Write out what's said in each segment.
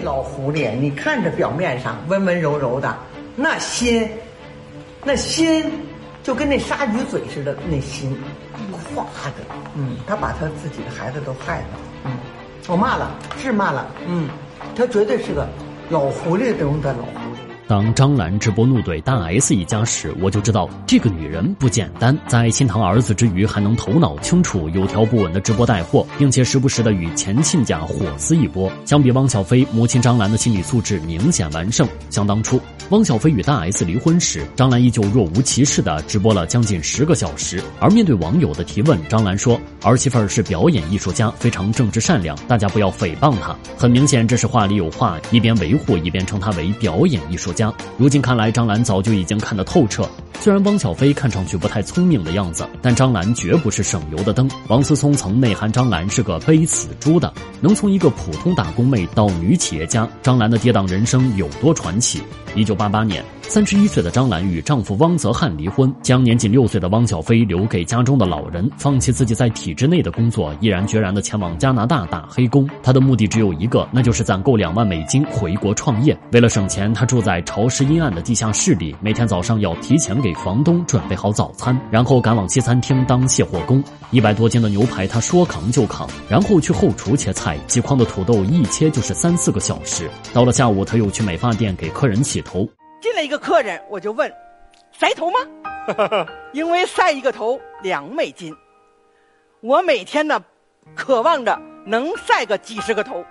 那老狐狸，你看着表面上温温柔柔的，那心，那心就跟那鲨鱼嘴似的，那心，咵的，嗯，他把他自己的孩子都害了，嗯，我骂了，是骂了，嗯，他绝对是个老狐狸中的老狐狸。当张兰直播怒怼大 S 一家时，我就知道这个女人不简单。在心疼儿子之余，还能头脑清楚、有条不紊的直播带货，并且时不时的与前亲家火撕一波。相比汪小菲，母亲张兰的心理素质明显完胜。想当初，汪小菲与大 S 离婚时，张兰依旧若无其事的直播了将近十个小时。而面对网友的提问，张兰说：“儿媳妇儿是表演艺术家，非常正直善良，大家不要诽谤她。”很明显，这是话里有话，一边维护，一边称她为表演艺术家。如今看来，张兰早就已经看得透彻。虽然汪小菲看上去不太聪明的样子，但张兰绝不是省油的灯。王思聪曾内涵张兰是个背死猪的，能从一个普通打工妹到女企业家，张兰的跌宕人生有多传奇？一九八八年。三十一岁的张兰与丈夫汪泽汉离婚，将年仅六岁的汪小菲留给家中的老人，放弃自己在体制内的工作，毅然决然地前往加拿大打黑工。她的目的只有一个，那就是攒够两万美金回国创业。为了省钱，她住在潮湿阴暗的地下室里，每天早上要提前给房东准备好早餐，然后赶往西餐厅当卸货工。一百多斤的牛排，她说扛就扛，然后去后厨切菜，几筐的土豆一切就是三四个小时。到了下午，她又去美发店给客人洗头。进来一个客人，我就问：“晒头吗？” 因为晒一个头两美金，我每天呢，渴望着能晒个几十个头，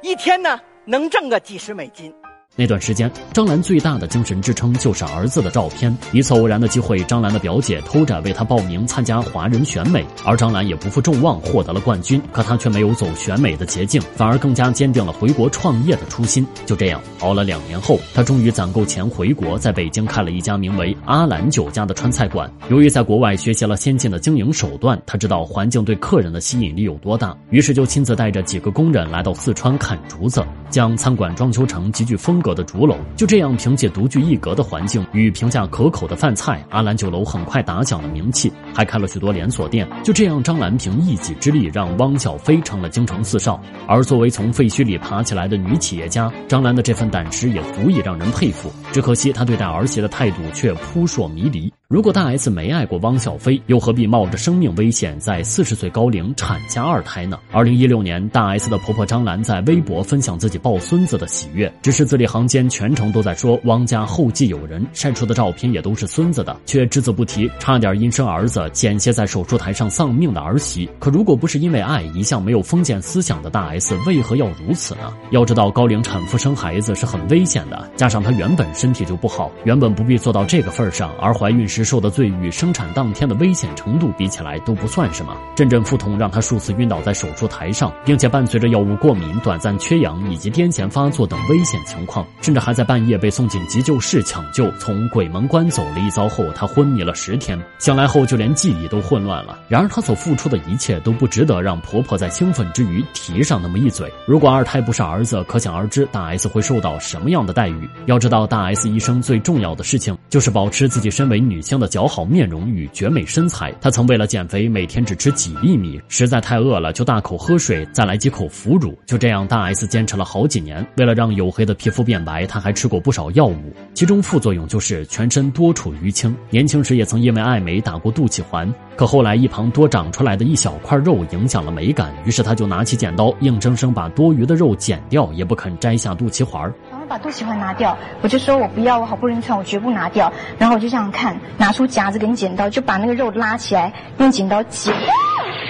一天呢能挣个几十美金。那段时间，张兰最大的精神支撑就是儿子的照片。一次偶然的机会，张兰的表姐偷着为她报名参加华人选美，而张兰也不负众望获得了冠军。可她却没有走选美的捷径，反而更加坚定了回国创业的初心。就这样，熬了两年后，她终于攒够钱回国，在北京开了一家名为“阿兰酒家”的川菜馆。由于在国外学习了先进的经营手段，她知道环境对客人的吸引力有多大，于是就亲自带着几个工人来到四川砍竹子，将餐馆装修成极具风。格的竹楼，就这样凭借独具一格的环境与评价可口的饭菜，阿兰酒楼很快打响了名气，还开了许多连锁店。就这样，张兰凭一己之力让汪小菲成了京城四少。而作为从废墟里爬起来的女企业家，张兰的这份胆识也足以让人佩服。只可惜她对待儿媳的态度却扑朔迷离。如果大 S 没爱过汪小菲，又何必冒着生命危险在四十岁高龄产下二胎呢？二零一六年，大 S 的婆婆张兰在微博分享自己抱孙子的喜悦，只是字里行间全程都在说汪家后继有人，晒出的照片也都是孙子的，却只字不提差点因生儿子险些在手术台上丧命的儿媳。可如果不是因为爱，一向没有封建思想的大 S 为何要如此呢？要知道高龄产妇生孩子是很危险的，加上她原本身体就不好，原本不必做到这个份上，而怀孕时。受的罪与生产当天的危险程度比起来都不算什么。阵阵腹痛让他数次晕倒在手术台上，并且伴随着药物过敏、短暂缺氧以及癫痫发作等危险情况，甚至还在半夜被送进急救室抢救。从鬼门关走了一遭后，他昏迷了十天，醒来后就连记忆都混乱了。然而他所付出的一切都不值得让婆婆在兴奋之余提上那么一嘴。如果二胎不是儿子，可想而知大 S 会受到什么样的待遇。要知道，大 S 一生最重要的事情就是保持自己身为女性。的姣好面容与绝美身材，她曾为了减肥每天只吃几粒米，实在太饿了就大口喝水，再来几口腐乳。就这样，大 S 坚持了好几年。为了让黝黑的皮肤变白，她还吃过不少药物，其中副作用就是全身多处淤青。年轻时也曾因为爱美打过肚脐环，可后来一旁多长出来的一小块肉影响了美感，于是她就拿起剪刀，硬生生把多余的肉剪掉，也不肯摘下肚脐环。把肚脐环拿掉，我就说我不要，我好不容易穿，我绝不拿掉。然后我就这样看，拿出夹子跟剪刀，就把那个肉拉起来，用剪刀剪，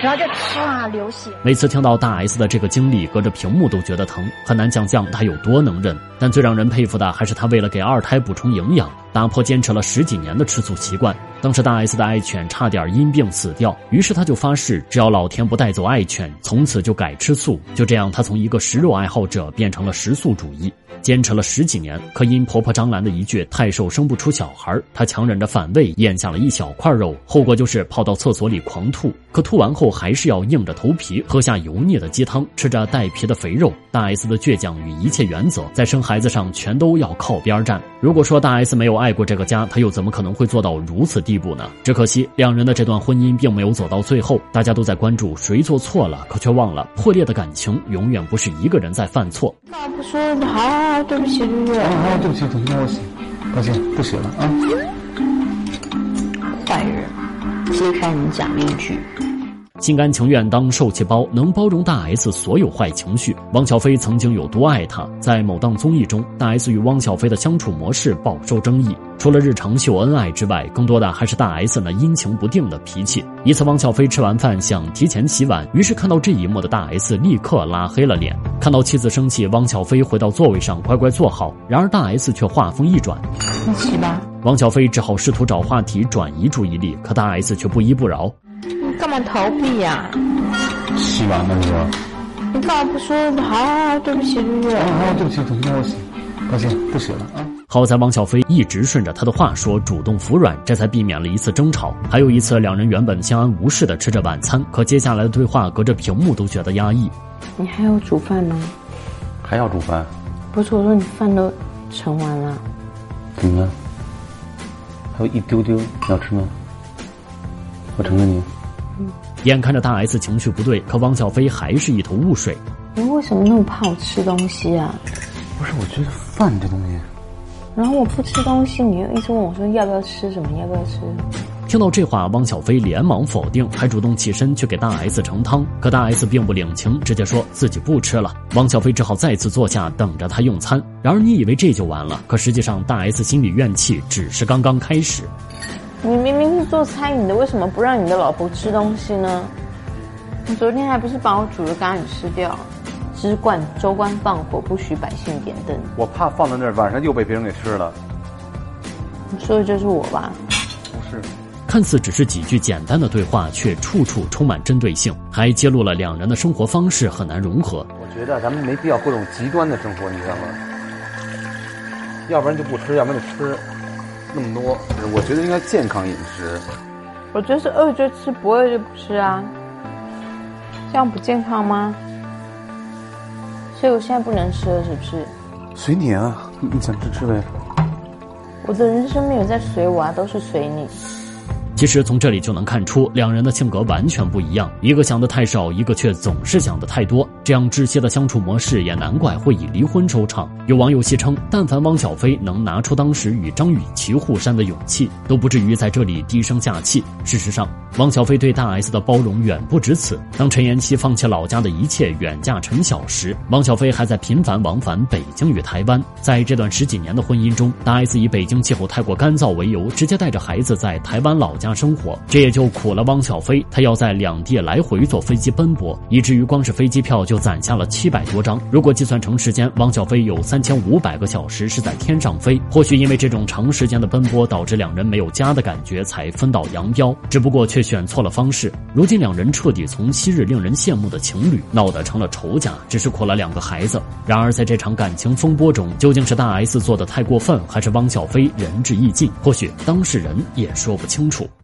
然后就唰流血。每次听到大 S 的这个经历，隔着屏幕都觉得疼，很难想象她有多能忍。但最让人佩服的还是她为了给二胎补充营养，打破坚持了十几年的吃素习惯。当时大 S 的爱犬差点因病死掉，于是他就发誓，只要老天不带走爱犬，从此就改吃素。就这样，他从一个食肉爱好者变成了食素主义。坚持了十几年，可因婆婆张兰的一句“太瘦生不出小孩”，她强忍着反胃咽下了一小块肉，后果就是泡到厕所里狂吐。可吐完后还是要硬着头皮喝下油腻的鸡汤，吃着带皮的肥肉。大 S 的倔强与一切原则，在生孩子上全都要靠边站。如果说大 S 没有爱过这个家，她又怎么可能会做到如此地步呢？只可惜两人的这段婚姻并没有走到最后，大家都在关注谁做错了，可却忘了破裂的感情永远不是一个人在犯错。那不说，好好好，对不起，对不起。对不起，对不起，我写，抱歉，不写了啊。坏人，揭开你假面具。心甘情愿当受气包，能包容大 S 所有坏情绪。汪小菲曾经有多爱她？在某档综艺中，大 S 与汪小菲的相处模式饱受争议。除了日常秀恩爱之外，更多的还是大 S 那阴晴不定的脾气。一次，汪小菲吃完饭想提前洗碗，于是看到这一幕的大 S 立刻拉黑了脸。看到妻子生气，汪小菲回到座位上乖乖坐好。然而大 S 却话锋一转：“你洗吧。”汪小菲只好试图找话题转移注意力，可大 S 却不依不饶。干嘛逃避呀？洗完了是吧？你干嘛不说？好好好，对不起，对不起。好好，对不起，对不起，我洗，抱歉，不洗了啊。好在汪小菲一直顺着他的话说，主动服软，这才避免了一次争吵。还有一次，两人原本相安无事的吃着晚餐，可接下来的对话隔着屏幕都觉得压抑。你还要煮饭吗？还要煮饭？不是，我说你饭都盛完了。怎么了？还有一丢丢，你要吃吗？我盛给你。眼看着大 S 情绪不对，可汪小菲还是一头雾水。你为什么那么怕我吃东西啊？不是，我觉得饭这东西。然后我不吃东西，你又一直问我说要不要吃什么，要不要吃？听到这话，汪小菲连忙否定，还主动起身去给大 S 盛汤。可大 S 并不领情，直接说自己不吃了。汪小菲只好再次坐下等着他用餐。然而你以为这就完了，可实际上大 S 心里怨气只是刚刚开始。你明明是做餐饮的，为什么不让你的老婆吃东西呢？你昨天还不是把我煮的咖喱吃掉？只管州官放火，不许百姓点灯。我怕放在那儿，晚上又被别人给吃了。你说的就是我吧？不是。看似只是几句简单的对话，却处处充满针对性，还揭露了两人的生活方式很难融合。我觉得咱们没必要过这种极端的生活，你知道吗？要不然就不吃，要不然就吃。那么多，我觉得应该健康饮食。我觉得是饿就吃，不饿就不吃啊，这样不健康吗？所以我现在不能吃了，是不是？随你啊，你想吃吃呗。我的人生没有在随我啊，都是随你。其实从这里就能看出，两人的性格完全不一样，一个想的太少，一个却总是想的太多。这样窒息的相处模式，也难怪会以离婚收场。有网友戏称，但凡汪小菲能拿出当时与张雨绮互删的勇气，都不至于在这里低声下气。事实上，汪小菲对大 S 的包容远不止此。当陈妍希放弃老家的一切远嫁陈晓时，汪小菲还在频繁往返北京与台湾。在这段十几年的婚姻中，大 S 以北京气候太过干燥为由，直接带着孩子在台湾老家生活，这也就苦了汪小菲。他要在两地来回坐飞机奔波，以至于光是飞机票就攒下了七百多张。如果计算成时间，汪小菲有三千五百个小时是在天上飞。或许因为这种长时间的奔波，导致两人没有家的感觉，才分道扬镳。只不过却选错了方式。如今两人彻底从昔日令人羡慕的情侣，闹得成了仇家，只是苦了两个孩子。然而在这场感情风波中，究竟是大 S 做的太过分，还是汪小菲仁至义尽？或许当事人也说不清楚。